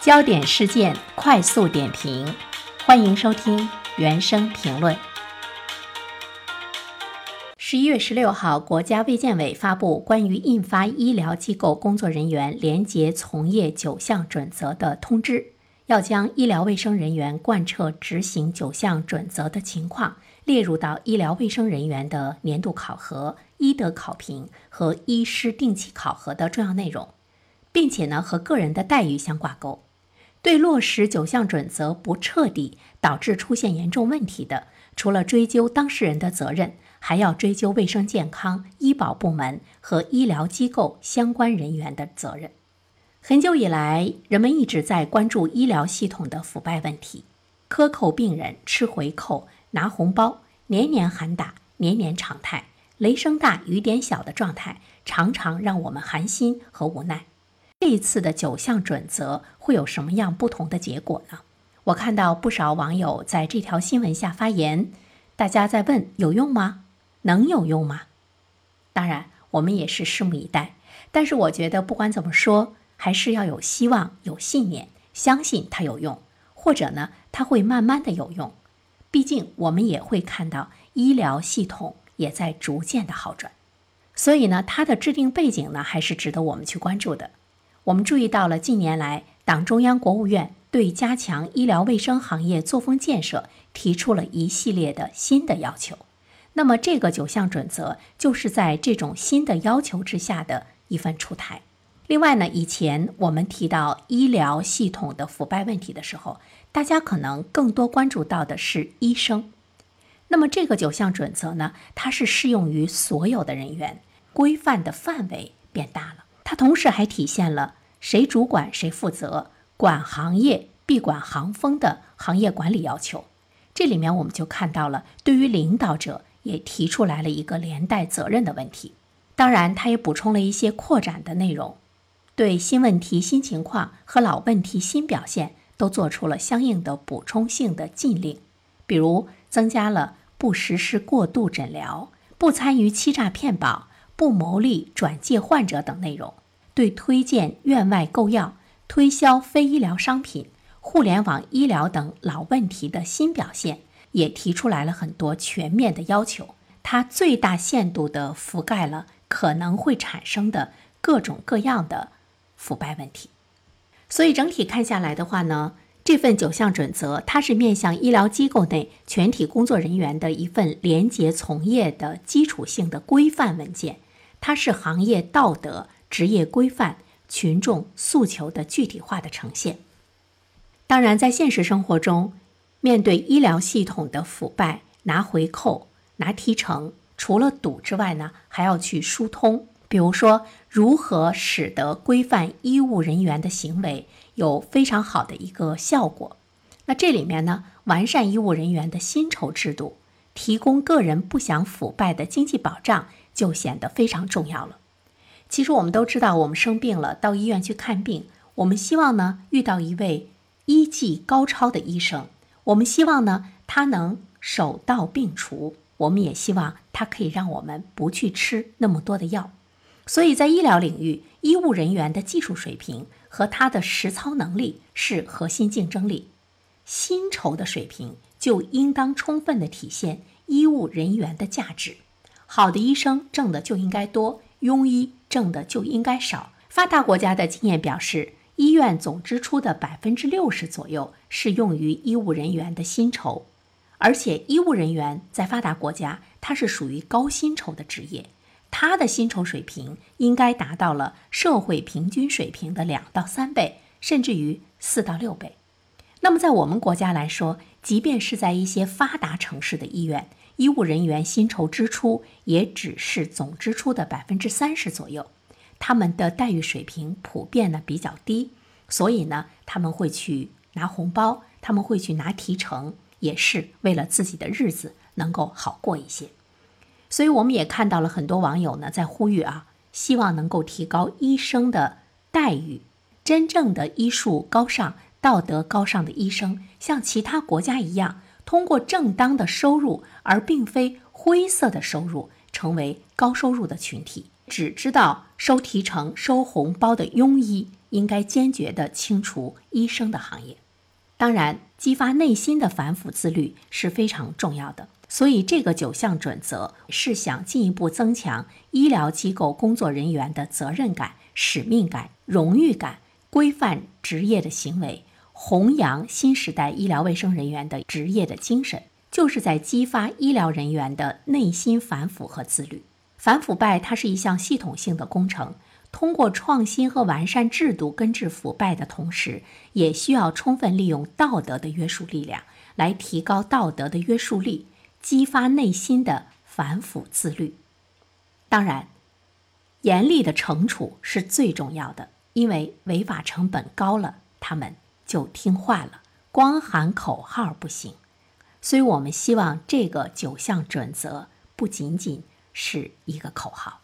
焦点事件快速点评，欢迎收听原声评论。十一月十六号，国家卫健委发布关于印发医疗机构工作人员廉洁从业九项准则的通知，要将医疗卫生人员贯彻执行九项准则的情况列入到医疗卫生人员的年度考核、医德考评和医师定期考核的重要内容，并且呢和个人的待遇相挂钩。对落实九项准则不彻底，导致出现严重问题的，除了追究当事人的责任。还要追究卫生健康、医保部门和医疗机构相关人员的责任。很久以来，人们一直在关注医疗系统的腐败问题，克扣病人、吃回扣、拿红包、年年喊打、年年常态、雷声大雨点小的状态，常常让我们寒心和无奈。这一次的九项准则会有什么样不同的结果呢？我看到不少网友在这条新闻下发言，大家在问：有用吗？能有用吗？当然，我们也是拭目以待。但是，我觉得不管怎么说，还是要有希望、有信念，相信它有用，或者呢，它会慢慢的有用。毕竟，我们也会看到医疗系统也在逐渐的好转。所以呢，它的制定背景呢，还是值得我们去关注的。我们注意到了近年来，党中央、国务院对加强医疗卫生行业作风建设提出了一系列的新的要求。那么，这个九项准则就是在这种新的要求之下的一份出台。另外呢，以前我们提到医疗系统的腐败问题的时候，大家可能更多关注到的是医生。那么，这个九项准则呢，它是适用于所有的人员，规范的范围变大了。它同时还体现了谁主管谁负责，管行业必管行风的行业管理要求。这里面我们就看到了，对于领导者。也提出来了一个连带责任的问题，当然，他也补充了一些扩展的内容，对新问题、新情况和老问题、新表现都做出了相应的补充性的禁令，比如增加了不实施过度诊疗、不参与欺诈骗保、不牟利转介患者等内容，对推荐院外购药、推销非医疗商品、互联网医疗等老问题的新表现。也提出来了很多全面的要求，它最大限度地覆盖了可能会产生的各种各样的腐败问题。所以整体看下来的话呢，这份九项准则它是面向医疗机构内全体工作人员的一份廉洁从业的基础性的规范文件，它是行业道德、职业规范、群众诉求的具体化的呈现。当然，在现实生活中，面对医疗系统的腐败，拿回扣、拿提成，除了堵之外呢，还要去疏通。比如说，如何使得规范医务人员的行为有非常好的一个效果？那这里面呢，完善医务人员的薪酬制度，提供个人不想腐败的经济保障，就显得非常重要了。其实我们都知道，我们生病了到医院去看病，我们希望呢遇到一位医技高超的医生。我们希望呢，他能手到病除。我们也希望他可以让我们不去吃那么多的药。所以在医疗领域，医务人员的技术水平和他的实操能力是核心竞争力。薪酬的水平就应当充分的体现医务人员的价值。好的医生挣的就应该多，庸医挣的就应该少。发达国家的经验表示。医院总支出的百分之六十左右是用于医务人员的薪酬，而且医务人员在发达国家，它是属于高薪酬的职业，他的薪酬水平应该达到了社会平均水平的两到三倍，甚至于四到六倍。那么在我们国家来说，即便是在一些发达城市的医院，医务人员薪酬支出也只是总支出的百分之三十左右。他们的待遇水平普遍呢比较低，所以呢他们会去拿红包，他们会去拿提成，也是为了自己的日子能够好过一些。所以我们也看到了很多网友呢在呼吁啊，希望能够提高医生的待遇，真正的医术高尚、道德高尚的医生，像其他国家一样，通过正当的收入，而并非灰色的收入，成为高收入的群体。只知道收提成、收红包的庸医应该坚决地清除医生的行业。当然，激发内心的反腐自律是非常重要的。所以，这个九项准则是想进一步增强医疗机构工作人员的责任感、使命感、荣誉感，规范职业的行为，弘扬新时代医疗卫生人员的职业的精神，就是在激发医疗人员的内心反腐和自律。反腐败它是一项系统性的工程，通过创新和完善制度根治腐败的同时，也需要充分利用道德的约束力量，来提高道德的约束力。激发内心的反腐自律，当然，严厉的惩处是最重要的，因为违法成本高了，他们就听话了。光喊口号不行，所以我们希望这个九项准则不仅仅是一个口号。